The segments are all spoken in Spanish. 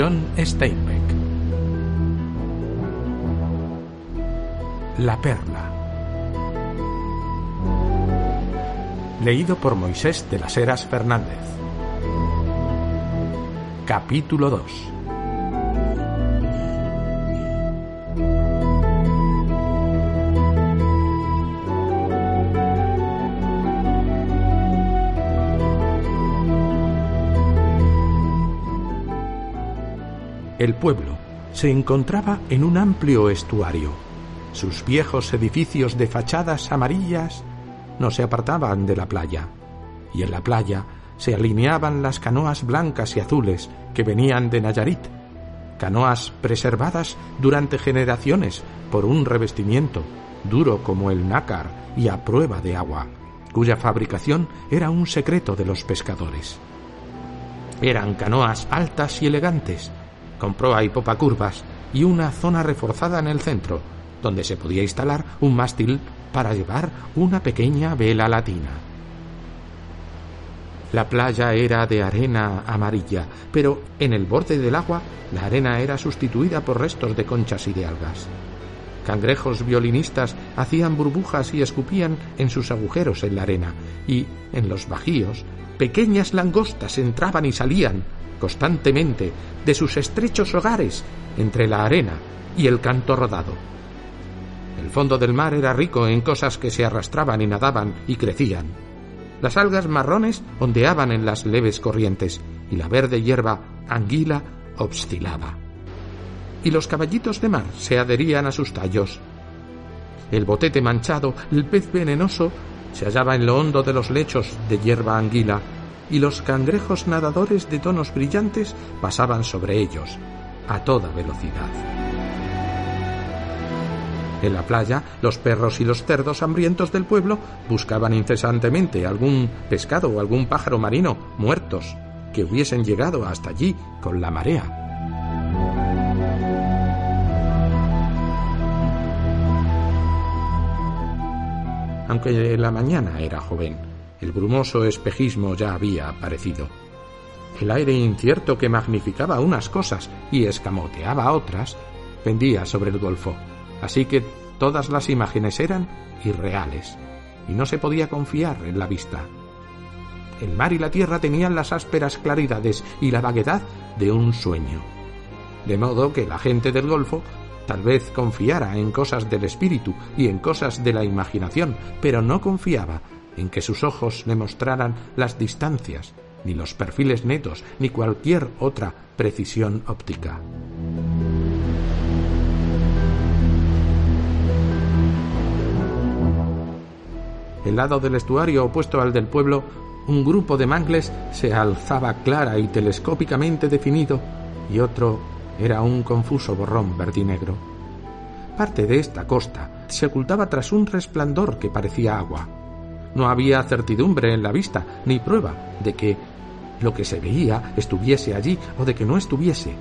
John Steinbeck. La perla. Leído por Moisés de las Heras Fernández. Capítulo 2. El pueblo se encontraba en un amplio estuario. Sus viejos edificios de fachadas amarillas no se apartaban de la playa, y en la playa se alineaban las canoas blancas y azules que venían de Nayarit, canoas preservadas durante generaciones por un revestimiento duro como el nácar y a prueba de agua, cuya fabricación era un secreto de los pescadores. Eran canoas altas y elegantes, con proa y popa curvas y una zona reforzada en el centro, donde se podía instalar un mástil para llevar una pequeña vela latina. La playa era de arena amarilla, pero en el borde del agua la arena era sustituida por restos de conchas y de algas. Cangrejos violinistas hacían burbujas y escupían en sus agujeros en la arena, y en los bajíos pequeñas langostas entraban y salían constantemente de sus estrechos hogares entre la arena y el canto rodado. El fondo del mar era rico en cosas que se arrastraban y nadaban y crecían. Las algas marrones ondeaban en las leves corrientes y la verde hierba anguila oscilaba. Y los caballitos de mar se adherían a sus tallos. El botete manchado, el pez venenoso, se hallaba en lo hondo de los lechos de hierba anguila y los cangrejos nadadores de tonos brillantes pasaban sobre ellos a toda velocidad. En la playa, los perros y los cerdos hambrientos del pueblo buscaban incesantemente algún pescado o algún pájaro marino muertos que hubiesen llegado hasta allí con la marea. Aunque la mañana era joven, el brumoso espejismo ya había aparecido. El aire incierto que magnificaba unas cosas y escamoteaba otras pendía sobre el golfo, así que todas las imágenes eran irreales y no se podía confiar en la vista. El mar y la tierra tenían las ásperas claridades y la vaguedad de un sueño. De modo que la gente del Golfo tal vez confiara en cosas del espíritu y en cosas de la imaginación, pero no confiaba en que sus ojos le mostraran las distancias, ni los perfiles netos, ni cualquier otra precisión óptica. El lado del estuario opuesto al del pueblo, un grupo de mangles se alzaba clara y telescópicamente definido, y otro era un confuso borrón verdinegro. Parte de esta costa se ocultaba tras un resplandor que parecía agua. No había certidumbre en la vista, ni prueba de que lo que se veía estuviese allí o de que no estuviese.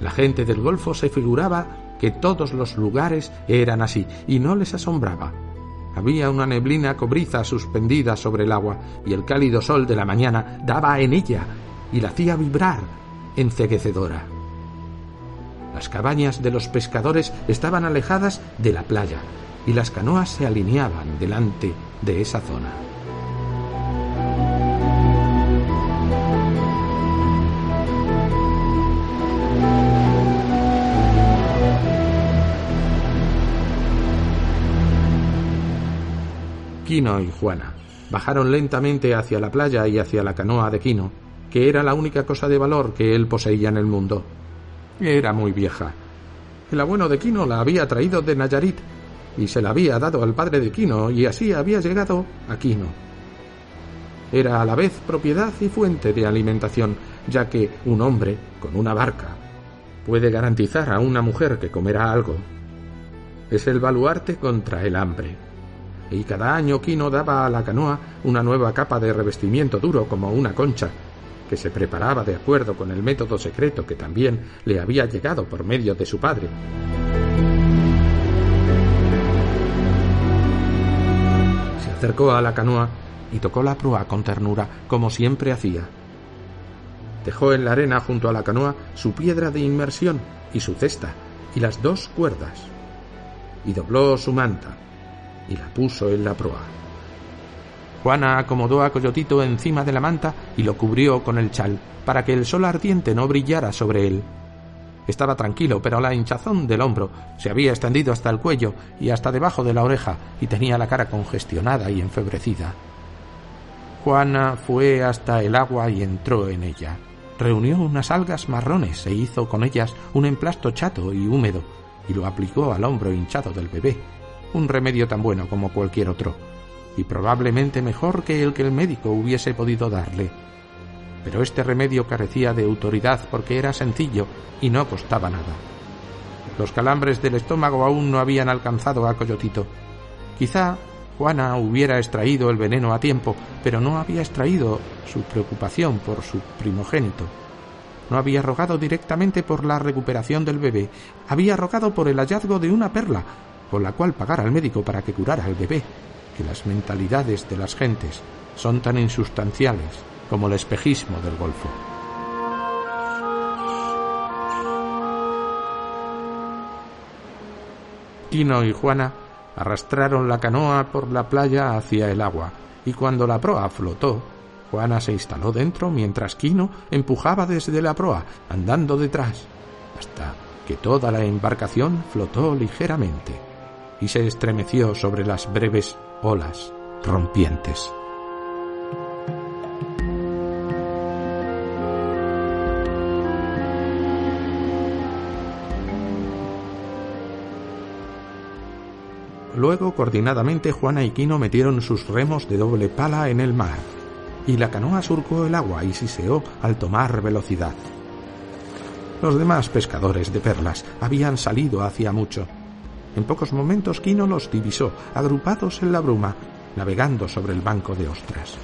La gente del Golfo se figuraba que todos los lugares eran así, y no les asombraba. Había una neblina cobriza suspendida sobre el agua, y el cálido sol de la mañana daba en ella y la hacía vibrar enceguecedora. Las cabañas de los pescadores estaban alejadas de la playa, y las canoas se alineaban delante de esa zona. Quino y Juana bajaron lentamente hacia la playa y hacia la canoa de Quino, que era la única cosa de valor que él poseía en el mundo. Era muy vieja. El abuelo de Quino la había traído de Nayarit y se la había dado al padre de Quino y así había llegado a Quino. Era a la vez propiedad y fuente de alimentación, ya que un hombre con una barca puede garantizar a una mujer que comerá algo. Es el baluarte contra el hambre. Y cada año Quino daba a la canoa una nueva capa de revestimiento duro como una concha, que se preparaba de acuerdo con el método secreto que también le había llegado por medio de su padre. Acercó a la canoa y tocó la proa con ternura, como siempre hacía. Dejó en la arena junto a la canoa su piedra de inmersión y su cesta y las dos cuerdas, y dobló su manta y la puso en la proa. Juana acomodó a Coyotito encima de la manta y lo cubrió con el chal para que el sol ardiente no brillara sobre él. Estaba tranquilo, pero la hinchazón del hombro se había extendido hasta el cuello y hasta debajo de la oreja y tenía la cara congestionada y enfebrecida. Juana fue hasta el agua y entró en ella. Reunió unas algas marrones e hizo con ellas un emplasto chato y húmedo y lo aplicó al hombro hinchado del bebé, un remedio tan bueno como cualquier otro, y probablemente mejor que el que el médico hubiese podido darle. Pero este remedio carecía de autoridad porque era sencillo y no costaba nada. Los calambres del estómago aún no habían alcanzado a Coyotito. Quizá Juana hubiera extraído el veneno a tiempo, pero no había extraído su preocupación por su primogénito. No había rogado directamente por la recuperación del bebé, había rogado por el hallazgo de una perla, con la cual pagar al médico para que curara al bebé, que las mentalidades de las gentes son tan insustanciales como el espejismo del Golfo. Quino y Juana arrastraron la canoa por la playa hacia el agua, y cuando la proa flotó, Juana se instaló dentro mientras Quino empujaba desde la proa, andando detrás, hasta que toda la embarcación flotó ligeramente y se estremeció sobre las breves olas rompientes. Luego, coordinadamente, Juana y Quino metieron sus remos de doble pala en el mar, y la canoa surcó el agua y siseó al tomar velocidad. Los demás pescadores de perlas habían salido hacía mucho. En pocos momentos Quino los divisó, agrupados en la bruma, navegando sobre el banco de ostras.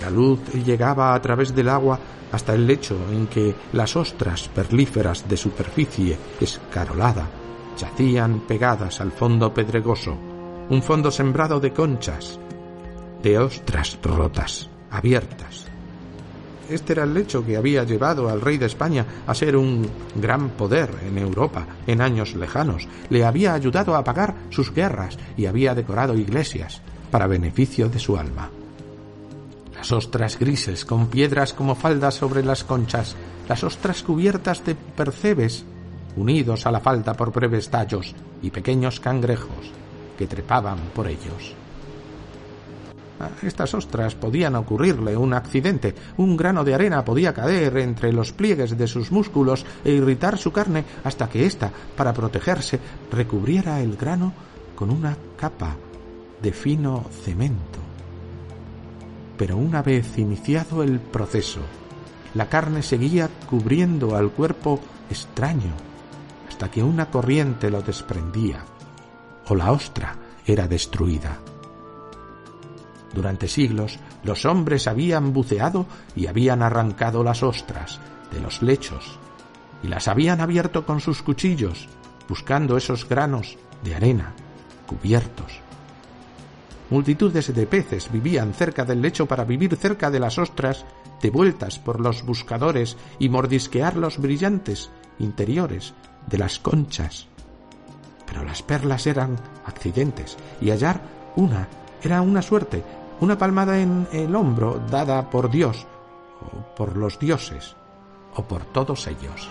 La luz llegaba a través del agua hasta el lecho en que las ostras perlíferas de superficie escarolada yacían pegadas al fondo pedregoso, un fondo sembrado de conchas, de ostras rotas, abiertas. Este era el lecho que había llevado al rey de España a ser un gran poder en Europa en años lejanos. Le había ayudado a pagar sus guerras y había decorado iglesias para beneficio de su alma. Las ostras grises con piedras como faldas sobre las conchas, las ostras cubiertas de percebes unidos a la falda por breves tallos y pequeños cangrejos que trepaban por ellos. A estas ostras podían ocurrirle un accidente, un grano de arena podía caer entre los pliegues de sus músculos e irritar su carne hasta que ésta, para protegerse, recubriera el grano con una capa de fino cemento. Pero una vez iniciado el proceso, la carne seguía cubriendo al cuerpo extraño hasta que una corriente lo desprendía o la ostra era destruida. Durante siglos los hombres habían buceado y habían arrancado las ostras de los lechos y las habían abierto con sus cuchillos, buscando esos granos de arena cubiertos. Multitudes de peces vivían cerca del lecho para vivir cerca de las ostras, devueltas por los buscadores y mordisquear los brillantes interiores de las conchas. Pero las perlas eran accidentes y hallar una era una suerte, una palmada en el hombro dada por Dios o por los dioses o por todos ellos.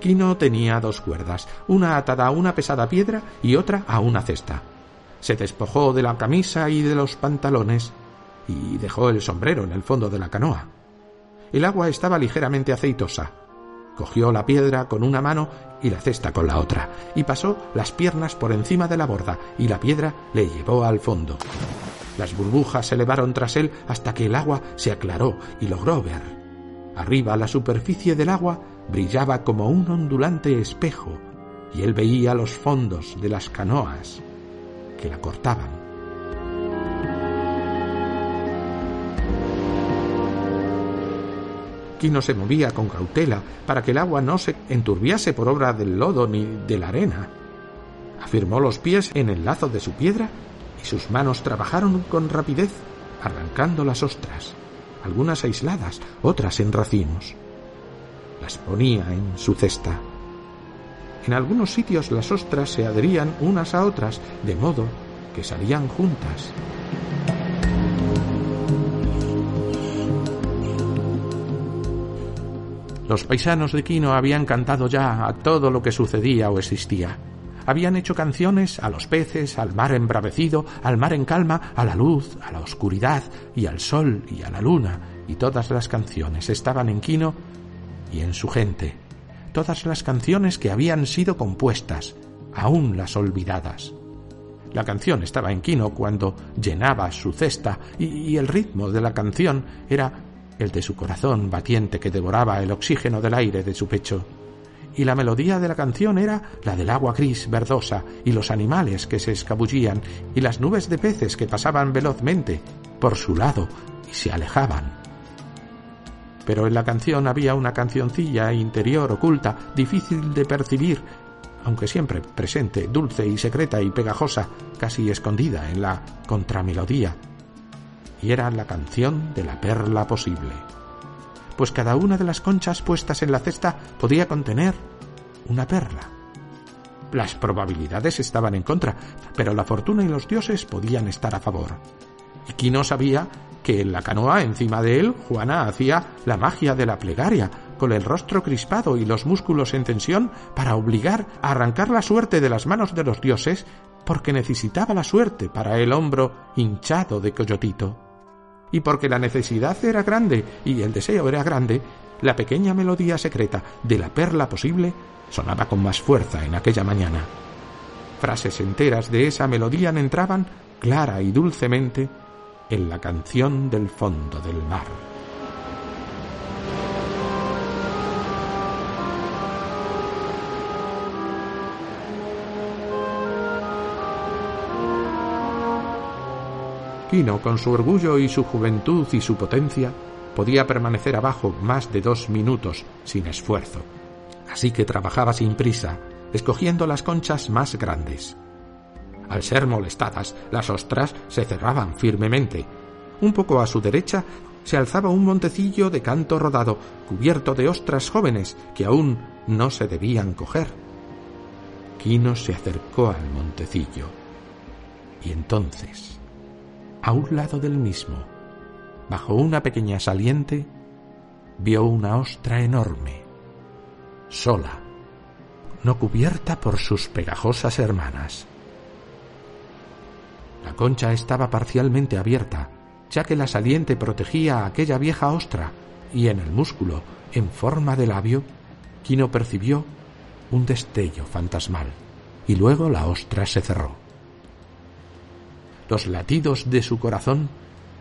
Quino tenía dos cuerdas, una atada a una pesada piedra y otra a una cesta. Se despojó de la camisa y de los pantalones y dejó el sombrero en el fondo de la canoa. El agua estaba ligeramente aceitosa. Cogió la piedra con una mano y la cesta con la otra, y pasó las piernas por encima de la borda, y la piedra le llevó al fondo. Las burbujas se elevaron tras él hasta que el agua se aclaró y logró ver. Arriba, la superficie del agua brillaba como un ondulante espejo y él veía los fondos de las canoas que la cortaban. Quino se movía con cautela para que el agua no se enturbiase por obra del lodo ni de la arena. Afirmó los pies en el lazo de su piedra y sus manos trabajaron con rapidez, arrancando las ostras, algunas aisladas, otras en racimos. Las ponía en su cesta. En algunos sitios las ostras se adherían unas a otras, de modo que salían juntas. Los paisanos de Quino habían cantado ya a todo lo que sucedía o existía. Habían hecho canciones a los peces, al mar embravecido, al mar en calma, a la luz, a la oscuridad y al sol y a la luna, y todas las canciones estaban en Quino y en su gente. Todas las canciones que habían sido compuestas, aún las olvidadas. La canción estaba en Quino cuando llenaba su cesta y, y el ritmo de la canción era el de su corazón batiente que devoraba el oxígeno del aire de su pecho. Y la melodía de la canción era la del agua gris verdosa y los animales que se escabullían y las nubes de peces que pasaban velozmente por su lado y se alejaban. Pero en la canción había una cancioncilla interior oculta, difícil de percibir, aunque siempre presente, dulce y secreta y pegajosa, casi escondida en la contramelodía y era la canción de la perla posible. Pues cada una de las conchas puestas en la cesta podía contener una perla. Las probabilidades estaban en contra, pero la fortuna y los dioses podían estar a favor. Y Quino sabía que en la canoa encima de él Juana hacía la magia de la plegaria, con el rostro crispado y los músculos en tensión para obligar a arrancar la suerte de las manos de los dioses, porque necesitaba la suerte para el hombro hinchado de Coyotito y porque la necesidad era grande y el deseo era grande, la pequeña melodía secreta de la perla posible sonaba con más fuerza en aquella mañana. Frases enteras de esa melodía entraban clara y dulcemente en la canción del fondo del mar. Quino, con su orgullo y su juventud y su potencia, podía permanecer abajo más de dos minutos sin esfuerzo. Así que trabajaba sin prisa, escogiendo las conchas más grandes. Al ser molestadas, las ostras se cerraban firmemente. Un poco a su derecha se alzaba un montecillo de canto rodado, cubierto de ostras jóvenes que aún no se debían coger. Quino se acercó al montecillo. Y entonces a un lado del mismo, bajo una pequeña saliente, vio una ostra enorme, sola, no cubierta por sus pegajosas hermanas. La concha estaba parcialmente abierta, ya que la saliente protegía a aquella vieja ostra, y en el músculo, en forma de labio, Quino percibió un destello fantasmal, y luego la ostra se cerró los latidos de su corazón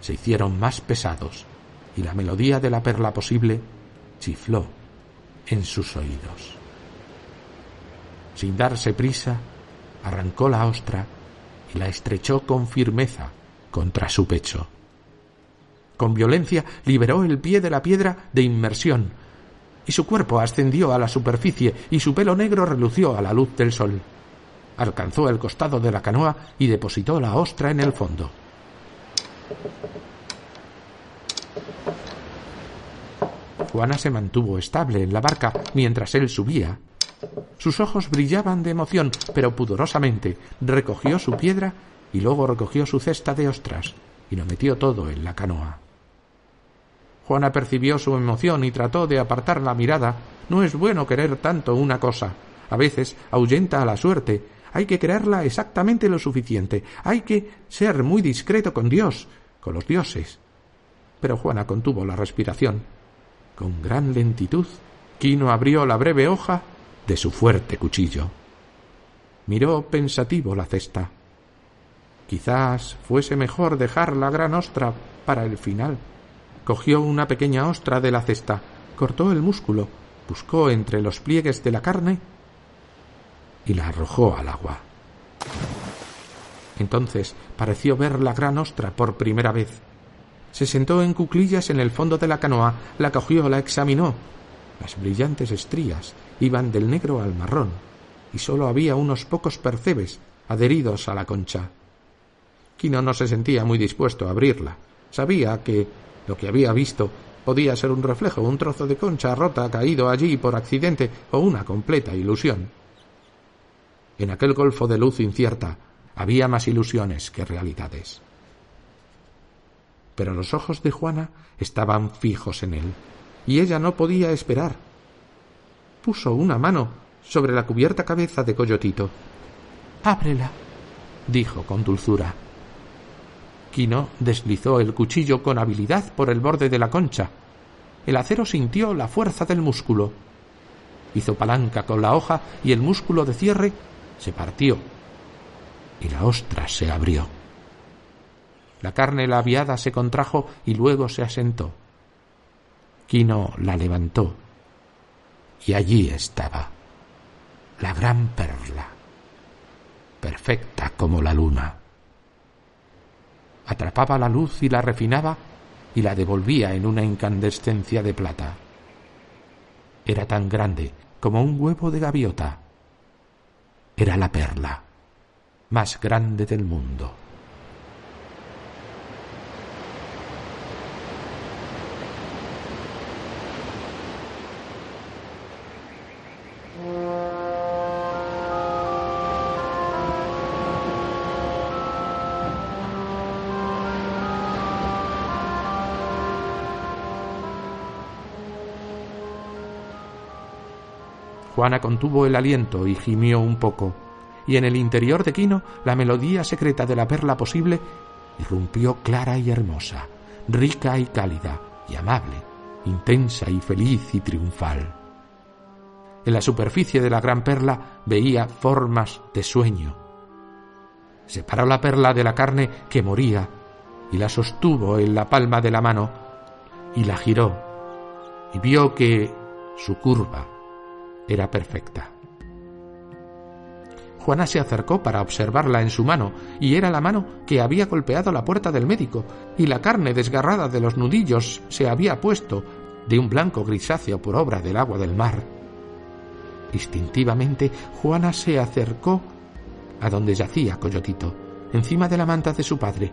se hicieron más pesados y la melodía de la perla posible chifló en sus oídos. Sin darse prisa, arrancó la ostra la estrechó con firmeza contra su pecho. Con violencia liberó el pie de la piedra de inmersión, y su cuerpo ascendió a la superficie y su pelo negro relució a la luz del sol alcanzó el costado de la canoa y depositó la ostra en el fondo. Juana se mantuvo estable en la barca mientras él subía. Sus ojos brillaban de emoción, pero pudorosamente recogió su piedra y luego recogió su cesta de ostras y lo metió todo en la canoa. Juana percibió su emoción y trató de apartar la mirada. No es bueno querer tanto una cosa. A veces ahuyenta a la suerte hay que creerla exactamente lo suficiente, hay que ser muy discreto con Dios, con los dioses. Pero Juana contuvo la respiración. Con gran lentitud, Quino abrió la breve hoja de su fuerte cuchillo. Miró pensativo la cesta. Quizás fuese mejor dejar la gran ostra para el final. Cogió una pequeña ostra de la cesta, cortó el músculo, buscó entre los pliegues de la carne y la arrojó al agua. Entonces pareció ver la gran ostra por primera vez. Se sentó en cuclillas en el fondo de la canoa, la cogió, la examinó. Las brillantes estrías iban del negro al marrón, y sólo había unos pocos percebes adheridos a la concha. Quino no se sentía muy dispuesto a abrirla. Sabía que lo que había visto podía ser un reflejo, un trozo de concha rota caído allí por accidente o una completa ilusión. En aquel golfo de luz incierta había más ilusiones que realidades. Pero los ojos de Juana estaban fijos en él, y ella no podía esperar. Puso una mano sobre la cubierta cabeza de Coyotito. Ábrela, dijo con dulzura. Quino deslizó el cuchillo con habilidad por el borde de la concha. El acero sintió la fuerza del músculo. Hizo palanca con la hoja y el músculo de cierre se partió y la ostra se abrió. La carne labiada se contrajo y luego se asentó. Quino la levantó y allí estaba la gran perla, perfecta como la luna. Atrapaba la luz y la refinaba y la devolvía en una incandescencia de plata. Era tan grande como un huevo de gaviota. Era la perla más grande del mundo. Juana contuvo el aliento y gimió un poco y en el interior de Quino la melodía secreta de la perla posible irrumpió clara y hermosa, rica y cálida y amable, intensa y feliz y triunfal. En la superficie de la gran perla veía formas de sueño. Separó la perla de la carne que moría y la sostuvo en la palma de la mano y la giró y vio que su curva era perfecta. Juana se acercó para observarla en su mano, y era la mano que había golpeado la puerta del médico, y la carne desgarrada de los nudillos se había puesto de un blanco grisáceo por obra del agua del mar. Instintivamente Juana se acercó a donde yacía Coyotito, encima de la manta de su padre.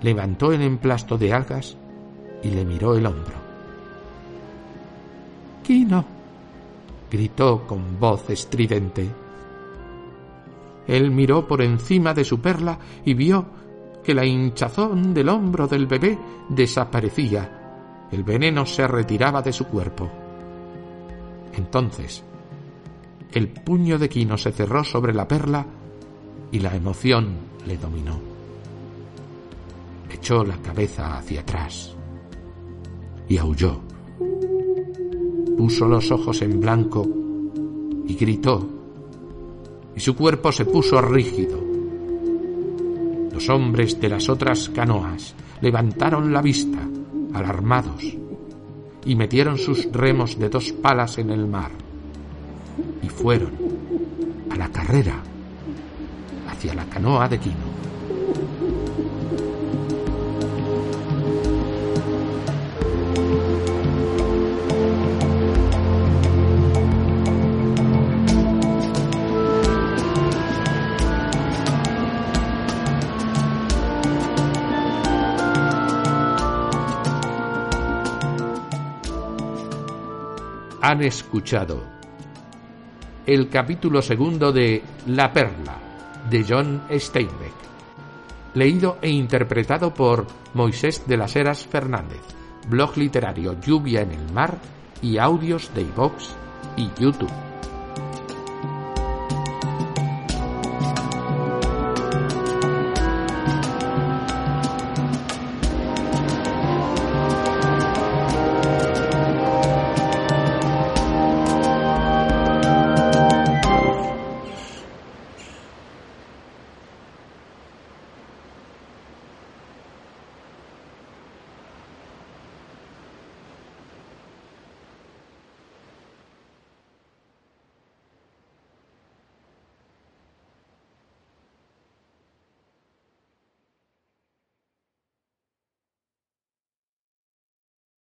Levantó el emplasto de algas y le miró el hombro. Quino, gritó con voz estridente. Él miró por encima de su perla y vio que la hinchazón del hombro del bebé desaparecía. El veneno se retiraba de su cuerpo. Entonces, el puño de Quino se cerró sobre la perla y la emoción le dominó. Echó la cabeza hacia atrás y aulló. Puso los ojos en blanco y gritó y su cuerpo se puso rígido. Los hombres de las otras canoas levantaron la vista, alarmados, y metieron sus remos de dos palas en el mar, y fueron a la carrera hacia la canoa de Quino. Han escuchado. El capítulo segundo de La Perla, de John Steinbeck, leído e interpretado por Moisés de las Heras Fernández, blog literario Lluvia en el Mar y audios de iVox y YouTube.